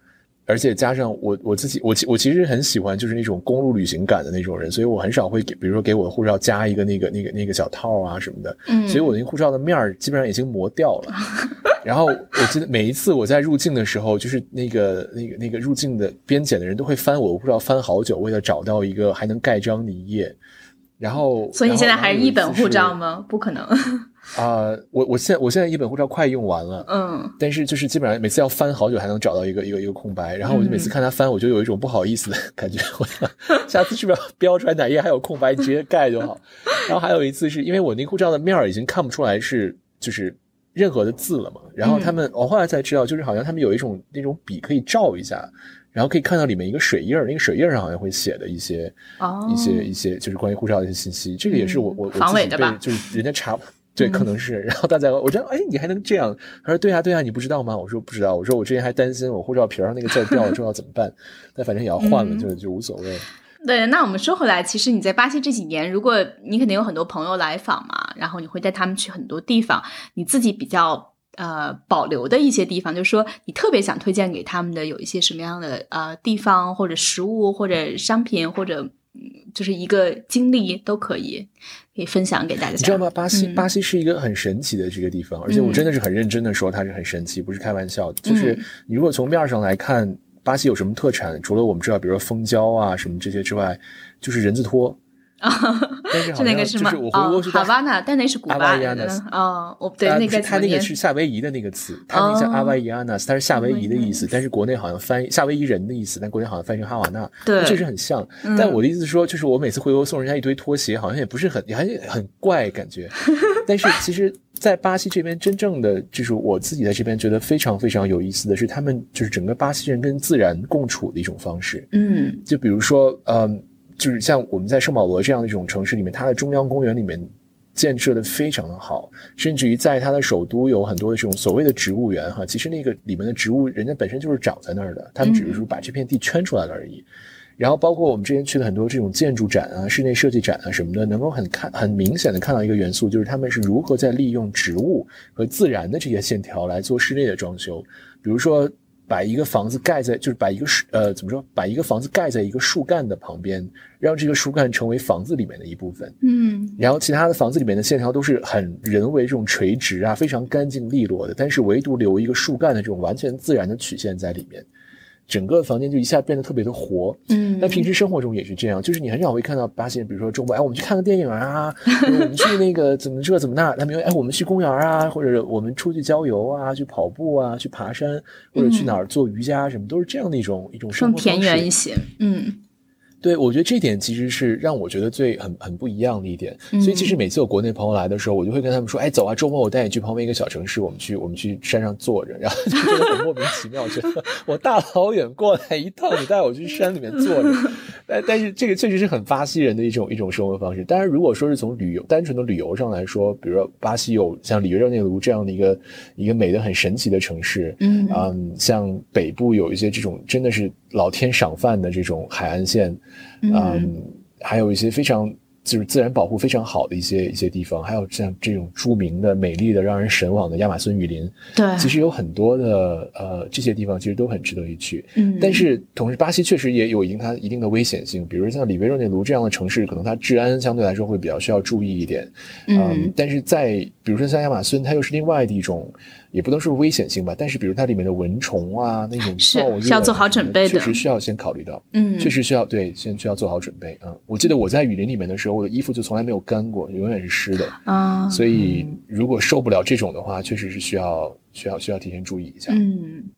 而且加上我我自己，我其我其实很喜欢就是那种公路旅行感的那种人，所以我很少会给，比如说给我的护照加一个那个那个那个小套啊什么的。
嗯，
所以我那护照的面儿基本上已经磨掉了。然后我记得每一次我在入境的时候，就是那个那个那个入境的边检的人都会翻我的护照翻好久，为了找到一个还能盖章的一页。然后，
所以你现在还是一本护照吗？不可能。
啊，我我现在我现在一本护照快用完了，
嗯，
但是就是基本上每次要翻好久才能找到一个一个一个空白，然后我就每次看他翻，我就有一种不好意思的感觉，我想下次是不是要标出来哪页还有空白，直接盖就好。然后还有一次是因为我那护照的面儿已经看不出来是就是任何的字了嘛，然后他们我后来才知道，就是好像他们有一种那种笔可以照一下，然后可以看到里面一个水印儿，那个水印儿上好像会写的一些哦一些一些就是关于护照的一些信息，这个也是我我
防伪的吧，
就是人家查。对，可能是。然后大家，我觉得，哎，你还能这样？他说：“对啊，对啊，你不知道吗？”我说：“不知道。”我说：“我之前还担心我护照皮上那个字掉了之后要怎么办？但反正也要换了，就就无所谓。”
对，那我们说回来，其实你在巴西这几年，如果你肯定有很多朋友来访嘛，然后你会带他们去很多地方，你自己比较呃保留的一些地方，就是说你特别想推荐给他们的有一些什么样的呃地方或者食物或者商品或者。就是一个经历都可以，可以分享给大家。你
知道吗？巴西，巴西是一个很神奇的这个地方，而且我真的是很认真的说，它是很神奇，不是开玩笑。就是你如果从面上来看，巴西有什么特产？除了我们知道，比如说蜂胶啊什么这些之外，就是人字拖。
啊是那个
是
吗？
哦，
哈瓦那，但那是古巴的。哦，我对那个
他那个是夏威夷的那个词，他那个叫阿瓦伊亚纳斯，它是夏威夷的意思，但是国内好像翻译夏威夷人的意思，但国内好像翻译成哈瓦那，
对，
确实很像。但我的意思是说，就是我每次回国送人家一堆拖鞋，好像也不是很，也还很怪感觉。但是其实，在巴西这边，真正的就是我自己在这边觉得非常非常有意思的是，他们就是整个巴西人跟自然共处的一种方式。
嗯，
就比如说，嗯。就是像我们在圣保罗这样的一种城市里面，它的中央公园里面建设的非常的好，甚至于在它的首都有很多的这种所谓的植物园哈，其实那个里面的植物人家本身就是长在那儿的，他们只是说把这片地圈出来了而已。然后包括我们之前去的很多这种建筑展啊、室内设计展啊什么的，能够很看很明显的看到一个元素，就是他们是如何在利用植物和自然的这些线条来做室内的装修，比如说。把一个房子盖在，就是把一个树，呃，怎么说？把一个房子盖在一个树干的旁边，让这个树干成为房子里面的一部分。
嗯，
然后其他的房子里面的线条都是很人为这种垂直啊，非常干净利落的，但是唯独留一个树干的这种完全自然的曲线在里面。整个房间就一下变得特别的活，
嗯，
那平时生活中也是这样，就是你很少会看到巴西人，比如说周末，哎，我们去看个电影啊，我们去那个怎么这怎么那，他们哎，我们去公园啊，或者我们出去郊游啊，去跑步啊，去爬山，或者去哪儿做瑜伽什么，都是这样的一种一种生活
更田园一些，嗯。
对，我觉得这点其实是让我觉得最很很不一样的一点。所以其实每次有国内朋友来的时候，我就会跟他们说：“哎，走啊，周末我带你去旁边一个小城市，我们去我们去山上坐着。”然后就觉得很莫名其妙，觉得 我大老远过来一趟，你带我去山里面坐着。但但是这个确实是很巴西人的一种一种生活方式。当然，如果说是从旅游单纯的旅游上来说，比如说巴西有像里约热内卢这样的一个一个美的很神奇的城市，
嗯
嗯，像北部有一些这种真的是老天赏饭的这种海岸线。嗯，还有一些非常就是自然保护非常好的一些一些地方，还有像这种著名的、美丽的、让人神往的亚马逊雨林。
对，
其实有很多的呃这些地方其实都很值得一去。
嗯，
但是同时巴西确实也有一定它一定的危险性，比如像里维热内卢这样的城市，可能它治安相对来说会比较需要注意一点。
嗯，
但是在比如说像亚马逊，它又是另外的一种。也不能说危险性吧，但是比如它里面的蚊虫啊，那种
是需要做好准备的，
确实需要先考虑到，
嗯，
确实需要对，先需要做好准备嗯，我记得我在雨林里面的时候，我的衣服就从来没有干过，永远是湿的
啊，
所以如果受不了这种的话，确实是需要需要需要提前注意一下。
嗯，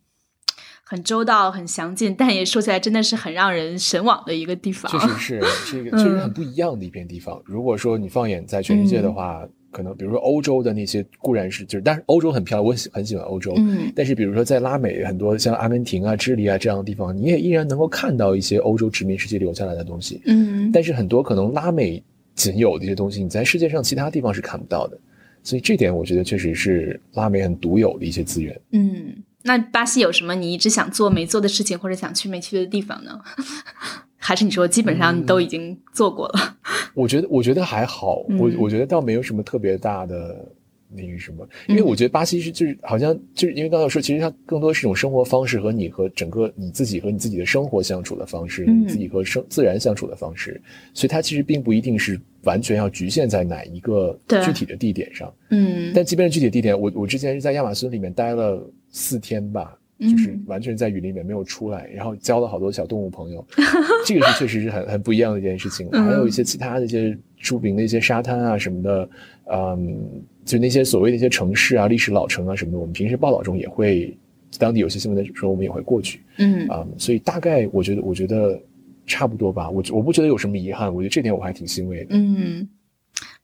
很周到，很详尽，但也说起来真的是很让人神往的一个地方。
确实是这个，确实很不一样的一片地方。如果说你放眼在全世界的话。可能比如说欧洲的那些固然是就是，但是欧洲很漂亮，我喜很喜欢欧洲。
嗯，
但是比如说在拉美很多像阿根廷啊、智利啊这样的地方，你也依然能够看到一些欧洲殖民时期留下来的东西。
嗯，
但是很多可能拉美仅有的一些东西，你在世界上其他地方是看不到的。所以这点我觉得确实是拉美很独有的一些资源。
嗯，那巴西有什么你一直想做没做的事情，或者想去没去的地方呢？还是你说基本上都已经做过了？
我觉得，我觉得还好。我我觉得倒没有什么特别大的那个什么，因为我觉得巴西是就是好像就是因为刚才说，其实它更多是一种生活方式和你和整个你自己和你自己的生活相处的方式，你自己和生自然相处的方式，所以它其实并不一定是完全要局限在哪一个具体的地点上。
嗯，
但即便是具体地点，我我之前是在亚马逊里面待了四天吧。就是完全在雨林里面没有出来，然后交了好多小动物朋友，这个是确实是很很不一样的一件事情。还有一些其他的一些著名的一些沙滩啊什么的，嗯，就那些所谓的一些城市啊、历史老城啊什么的，我们平时报道中也会，当地有些新闻的时候，我们也会过去。
嗯
啊，所以大概我觉得，我觉得差不多吧。我我不觉得有什么遗憾，我觉得这点我还挺欣慰的。
嗯。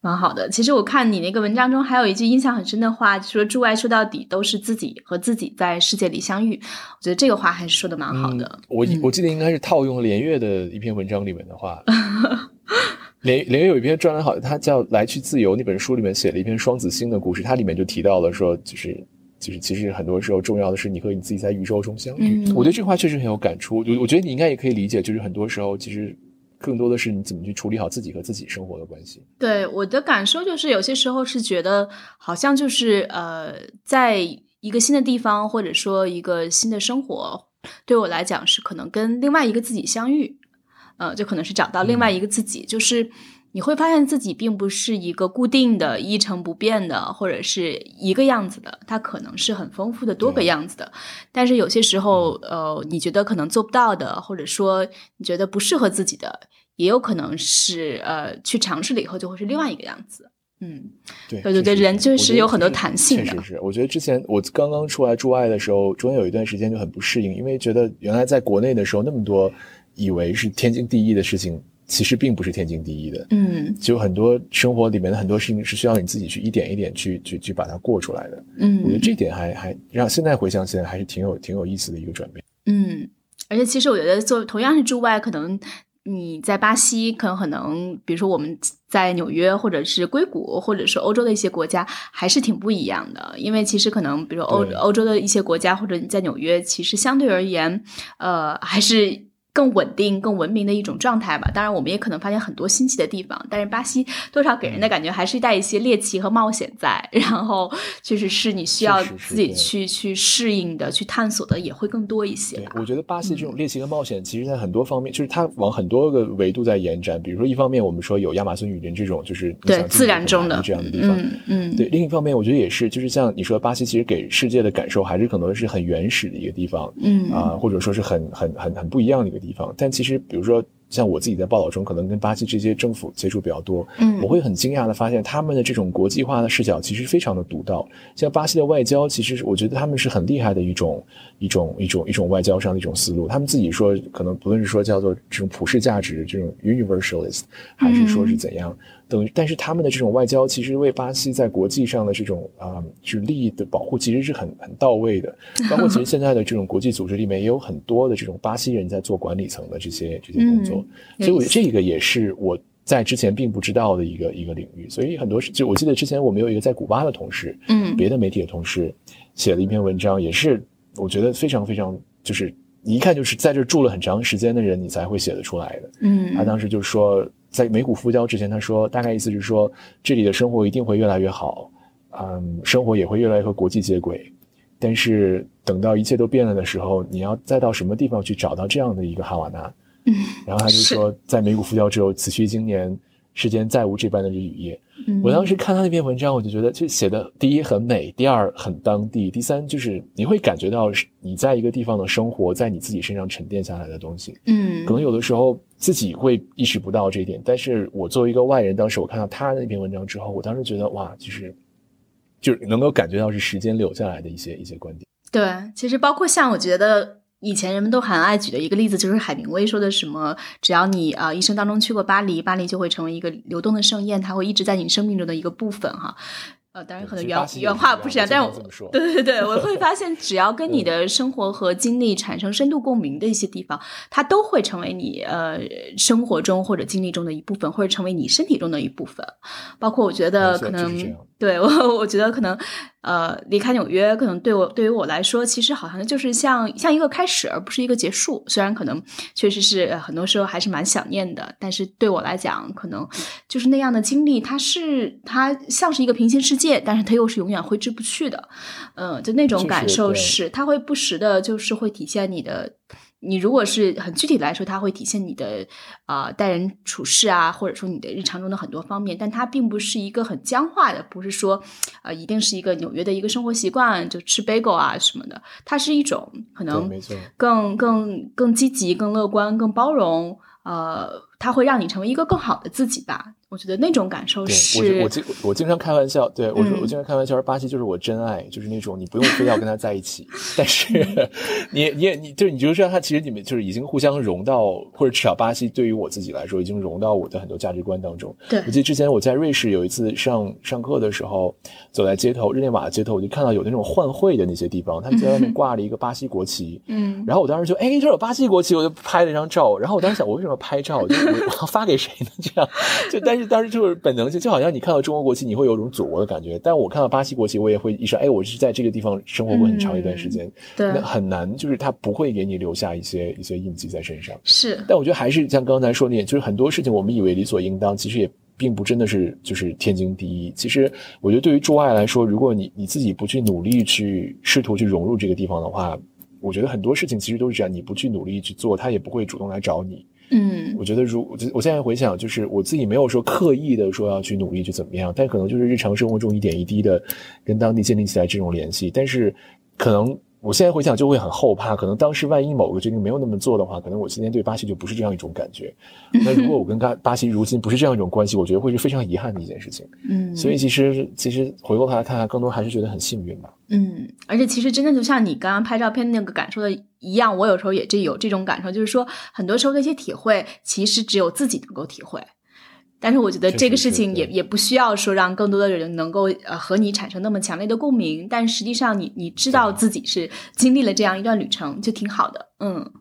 蛮好的，其实我看你那个文章中还有一句印象很深的话，说“驻外说到底都是自己和自己在世界里相遇”。我觉得这个话还是说的蛮好的。
我我记得应该是套用连岳的一篇文章里面的话。连连岳有一篇专栏，好，他叫《来去自由》那本书里面写了一篇双子星的故事，它里面就提到了说，就是就是其实很多时候重要的是你和你自己在宇宙中相遇。我对这话确实很有感触。我我觉得你应该也可以理解，就是很多时候其实。更多的是你怎么去处理好自己和自己生活的关系。
对我的感受就是，有些时候是觉得好像就是呃，在一个新的地方，或者说一个新的生活，对我来讲是可能跟另外一个自己相遇，呃，就可能是找到另外一个自己，就是。你会发现自己并不是一个固定的、一成不变的，或者是一个样子的，它可能是很丰富的多个样子的。但是有些时候，呃，你觉得可能做不到的，或者说你觉得不适合自己的，也有可能是呃，去尝试了以后就会是另外一个样子。嗯，
对
对对对，人就是有很多弹性的。
确实是，我觉得之前我刚刚出来驻外的时候，中间有一段时间就很不适应，因为觉得原来在国内的时候那么多以为是天经地义的事情。其实并不是天经地义的，
嗯，
就很多生活里面的很多事情是需要你自己去一点一点去去去把它过出来的，
嗯，
我觉得这点还还让现在回想起来还是挺有挺有意思的一个转变，
嗯，而且其实我觉得做同样是驻外，可能你在巴西，可能可能比如说我们在纽约或者是硅谷，或者是欧洲的一些国家，还是挺不一样的，因为其实可能比如欧欧洲的一些国家或者你在纽约，其实相对而言，呃，还是。更稳定、更文明的一种状态吧。当然，我们也可能发现很多新奇的地方，但是巴西多少给人的感觉还是带一些猎奇和冒险在。然后，确实是你需要自己去去适应的、去探索的也会更多一些。
对，我觉得巴西这种猎奇和冒险，其实在很多方面，就是它往很多个维度在延展。比如说，一方面我们说有亚马逊雨林这种，就是
对自然中的
这样的地方。
嗯嗯。
对，另一方面，我觉得也是，就是像你说，巴西其实给世界的感受还是可能是很原始的一个地方。
嗯
啊，或者说是很很很很不一样的一个地方，但其实。比如说，像我自己在报道中，可能跟巴西这些政府接触比较多，
嗯，
我会很惊讶的发现，他们的这种国际化的视角其实非常的独到。像巴西的外交，其实我觉得他们是很厉害的一种一种一种一种外交上的一种思路。他们自己说，可能不论是说叫做这种普世价值，这种 universalist，还是说是怎样。等，但是他们的这种外交其实为巴西在国际上的这种啊，就是利益的保护，其实是很很到位的。包括其实现在的这种国际组织里面也有很多的这种巴西人在做管理层的这些这些工作，所以我觉得这个也是我在之前并不知道的一个一个领域。所以很多就我记得之前我们有一个在古巴的同事，
嗯，
别的媒体的同事写了一篇文章，也是我觉得非常非常就是一看就是在这住了很长时间的人，你才会写得出来的。
嗯，
他当时就说。在美股复交之前，他说大概意思是说，这里的生活一定会越来越好，嗯，生活也会越来越和国际接轨。但是等到一切都变了的时候，你要再到什么地方去找到这样的一个哈瓦那？
嗯，
然后他就说，在美股复交之后，此去经年。世间再无这般的日与夜。我当时看他那篇文章，我就觉得就写的第一很美，第二很当地，第三就是你会感觉到你在一个地方的生活在你自己身上沉淀下来的东西。
嗯，
可能有的时候自己会意识不到这一点，但是我作为一个外人，当时我看到他的那篇文章之后，我当时觉得哇，就是就是能够感觉到是时间留下来的一些一些观点。
对，其实包括像我觉得。以前人们都很爱举的一个例子，就是海明威说的什么，只要你啊一生当中去过巴黎，巴黎就会成为一个流动的盛宴，它会一直在你生命中的一个部分哈。呃，当然可能原原话不是这样，但是我对对对，我会发现，只要跟你的生活和经历产生深度共鸣的一些地方，它都会成为你呃生活中或者经历中的一部分，或者成为你身体中的一部分。包括我觉得可能对我，我觉得可能，呃，离开纽约，可能对我对于我来说，其实好像就是像像一个开始，而不是一个结束。虽然可能确实是很多时候还是蛮想念的，但是对我来讲，可能就是那样的经历，它是它像是一个平行世界，但是它又是永远挥之不去的。嗯，就那种感受是，它会不时的，就是会体现你的。你如果是很具体来说，它会体现你的啊待人处事啊，或者说你的日常中的很多方面，但它并不是一个很僵化的，不是说呃一定是一个纽约的一个生活习惯，就吃 bagel 啊什么的，它是一种可能更更更积极、更乐观、更包容，呃，它会让你成为一个更好的自己吧。我觉得那种感受是，
我我经我经常开玩笑，对我说我经常开玩笑说巴西就是我真爱，就是那种你不用非要跟他在一起，但是你你也你就是你就知道他其实你们就是已经互相融到，或者至少巴西对于我自己来说已经融到我的很多价值观当中。
对，
我记得之前我在瑞士有一次上上课的时候，走在街头日内瓦的街头，我就看到有那种换汇的那些地方，他们在外面挂了一个巴西国旗，嗯，然后我当时就哎这有巴西国旗，我就拍了一张照，然后我当时想我为什么拍照，就我要发给谁呢？这样就但是。当时就是本能性，就好像你看到中国国旗，你会有种祖国的感觉；但我看到巴西国旗，我也会意识到，哎，我是在这个地方生活过很长一段时间。
对，
那很难，就是他不会给你留下一些一些印记在身上。
是，
但我觉得还是像刚才说那点，就是很多事情我们以为理所应当，其实也并不真的是就是天经地义。其实我觉得对于驻外来说，如果你你自己不去努力去试图去融入这个地方的话，我觉得很多事情其实都是这样，你不去努力去做，他也不会主动来找你。
嗯，
我觉得如我我现在回想，就是我自己没有说刻意的说要去努力去怎么样，但可能就是日常生活中一点一滴的跟当地建立起来这种联系，但是可能。我现在回想就会很后怕，可能当时万一某个决定没有那么做的话，可能我今天对巴西就不是这样一种感觉。那如果我跟巴巴西如今不是这样一种关系，我觉得会是非常遗憾的一件事情。
嗯，
所以其实其实回过头来看看，更多还是觉得很幸运吧。
嗯，而且其实真的就像你刚刚拍照片那个感受的一样，我有时候也这有这种感受，就是说很多时候那些体会其实只有自己能够体会。但是我觉得这个事情也也不需要说让更多的人能够呃和你产生那么强烈的共鸣，但实际上你你知道自己是经历了这样一段旅程就挺好的，嗯，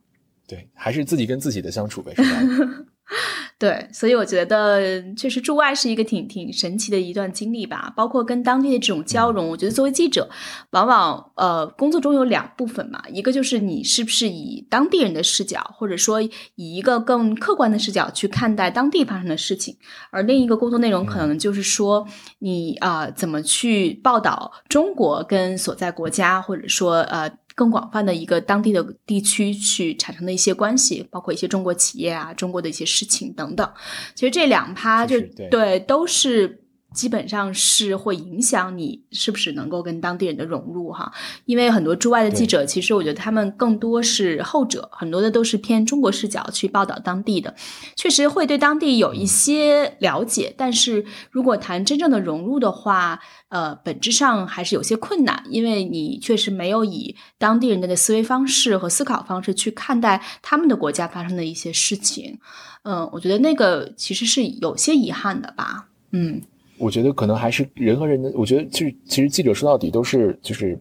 对，还是自己跟自己的相处呗，是吧？
对，所以我觉得确实驻外是一个挺挺神奇的一段经历吧，包括跟当地的这种交融。我觉得作为记者，往往呃工作中有两部分嘛，一个就是你是不是以当地人的视角，或者说以一个更客观的视角去看待当地发生的事情，而另一个工作内容可能就是说你啊怎么去报道中国跟所在国家，或者说呃。更广泛的一个当地的地区去产生的一些关系，包括一些中国企业啊、中国的一些事情等等。其实这两趴就对，都是。基本上是会影响你是不是能够跟当地人的融入哈，因为很多驻外的记者，其实我觉得他们更多是后者，很多的都是偏中国视角去报道当地的，确实会对当地有一些了解，但是如果谈真正的融入的话，呃，本质上还是有些困难，因为你确实没有以当地人的思维方式和思考方式去看待他们的国家发生的一些事情，嗯，我觉得那个其实是有些遗憾的吧，嗯。
我觉得可能还是人和人的，我觉得就是其实记者说到底都是就是。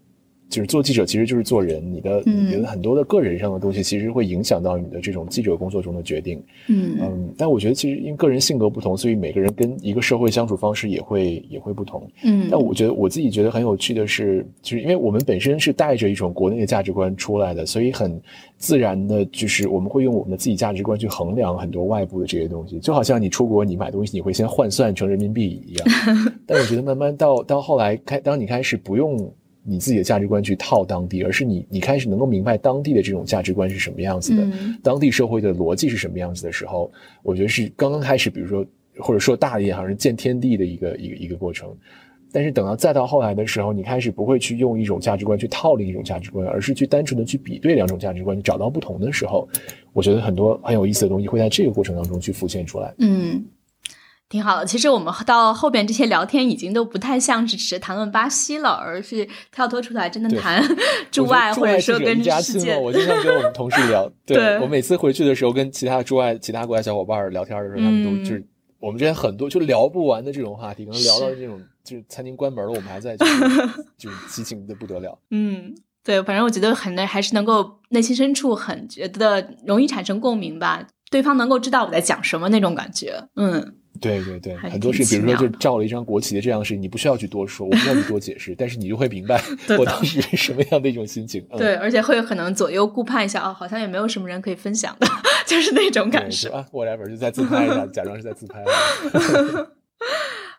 就是做记者其实就是做人，你的你的很多的个人上的东西，其实会影响到你的这种记者工作中的决定。
嗯
嗯，但我觉得其实因为个人性格不同，所以每个人跟一个社会相处方式也会也会不同。
嗯，
但我觉得我自己觉得很有趣的是，就是因为我们本身是带着一种国内的价值观出来的，所以很自然的，就是我们会用我们的自己价值观去衡量很多外部的这些东西，就好像你出国你买东西你会先换算成人民币一样。但我觉得慢慢到到后来开，当你开始不用。你自己的价值观去套当地，而是你你开始能够明白当地的这种价值观是什么样子的，当地社会的逻辑是什么样子的时候，我觉得是刚刚开始，比如说或者说大一点，好像是见天地的一个一个一个过程。但是等到再到后来的时候，你开始不会去用一种价值观去套另一种价值观，而是去单纯的去比对两种价值观，你找到不同的时候，我觉得很多很有意思的东西会在这个过程当中去浮现出来。
嗯。挺好的，其实我们到后边这些聊天已经都不太像是只是谈论巴西了，而是跳脱出来真的谈 驻外，或者说跟世界。
我经常跟我们同事聊，对我每次回去的时候跟其他驻外、其他国家小伙伴聊天的时候，他们都就是我们之间很多就聊不完的这种话题，可能聊到这种就是餐厅关门了，我们还在就是 激情的不得了。
嗯，对，反正我觉得很能还是能够内心深处很觉得容易产生共鸣吧，对方能够知道我在讲什么那种感觉。嗯。
对对对，很多事，比如说就照了一张国旗的这样的事，你不需要去多说，我不需要去多解释，但是你就会明白 我当时是什么样的一种心情。
对，而且会有可能左右顾盼一下，哦，好像也没有什么人可以分享的，就是那种感受
啊。whatever，就在自拍一下，假装是在自拍。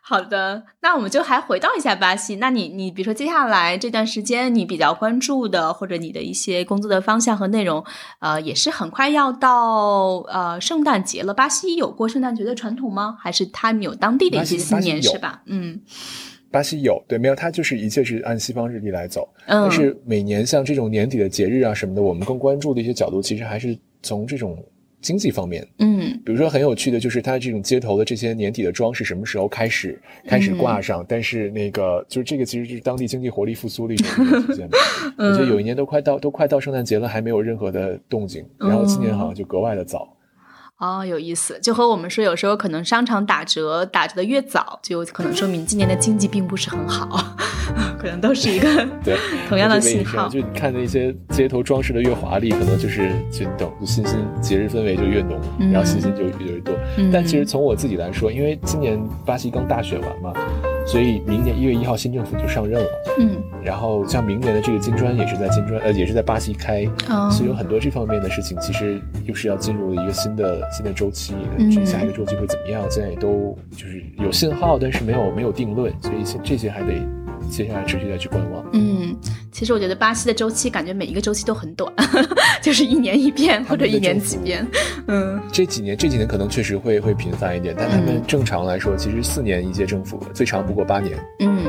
好的，那我们就还回到一下巴西。那你你比如说接下来这段时间你比较关注的，或者你的一些工作的方向和内容，呃，也是很快要到呃圣诞节了。巴西有过圣诞节的传统吗？还是他们有当地的一些新年是吧？嗯，
巴西有，对，没有，它就是一切是按西方日历来走。嗯，但是每年像这种年底的节日啊什么的，我们更关注的一些角度，其实还是从这种。经济方面，
嗯，
比如说很有趣的就是它这种街头的这些年底的装饰什么时候开始开始挂上？但是那个就是这个其实就是当地经济活力复苏的一种体现。我觉得有一年都快到都快到圣诞节了，还没有任何的动静，然后今年好像就格外的早。
哦，有意思，就和我们说，有时候可能商场打折打折的越早，就可能说明今年的经济并不是很好，可能都是一个
对
同样的信号。
就看那些街头装饰的越华丽，可能就是就等信心节日氛围就越浓，然后信心就越多。但其实从我自己来说，因为今年巴西刚大选完嘛。所以明年一月一号新政府就上任了，
嗯，
然后像明年的这个金砖也是在金砖，呃，也是在巴西开，所以有很多这方面的事情，其实又是要进入了一个新的新的周期，下一个周期会怎么样？现在也都就是有信号，但是没有没有定论，所以这些还得接下来持续再去观望。
嗯，其实我觉得巴西的周期感觉每一个周期都很短，就是一年一变或者一年几变。嗯，
这几年这几年可能确实会会频繁一点，但他们正常来说，其实四年一届政府，最长不过八年。
嗯，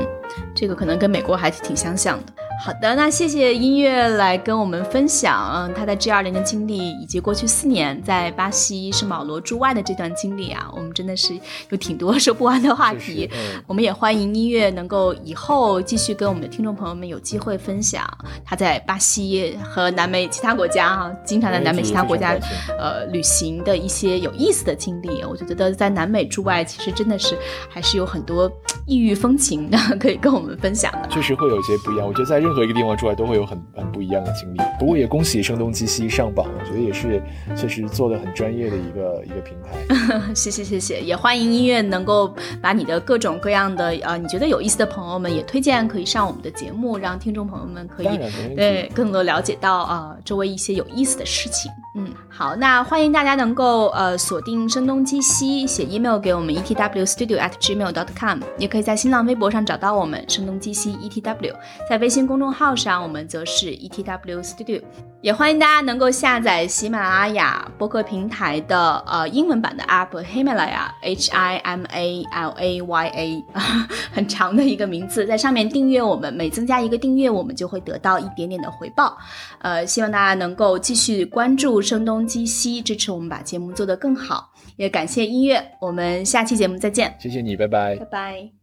这个可能跟美国还是挺相像的。好的，那谢谢音乐来跟我们分享他在 G 二零的经历，以及过去四年在巴西圣保罗驻外的这段经历啊，我们真的是有挺多说不完的话题。我们也欢迎音乐能够以后继续跟我们的听众朋友们有机会分享他在巴西和南美其他国家啊，经常在南美其他国家呃旅行的一些有意思的经历。我就觉得在南美驻外其实真的是还是有很多 异域风情的可以跟我们分享的。
确实会有一些不一样，我觉得在任任何一个地方出来都会有很很不一样的经历，不过也恭喜声东击西上榜，我觉得也是确实做的很专业的一个一个平台。
谢谢谢谢，也欢迎音乐能够把你的各种各样的呃你觉得有意思的朋友们也推荐可以上我们的节目，让听众朋友们可以对更多了解到啊周围一些有意思的事情。嗯，好，那欢迎大家能够呃锁定声东击西，写 email 给我们 etwstudio@gmail.com，也可以在新浪微博上找到我们声东击西 etw，在微信公众号上我们则是 etw studio，也欢迎大家能够下载喜马拉雅播客平台的呃英文版的 app Himalaya H I M A L A Y A，很长的一个名字，在上面订阅我们，每增加一个订阅，我们就会得到一点点的回报。呃，希望大家能够继续关注。声东击西，支持我们把节目做得更好，也感谢音乐。我们下期节目再见，
谢谢你，拜拜，
拜拜。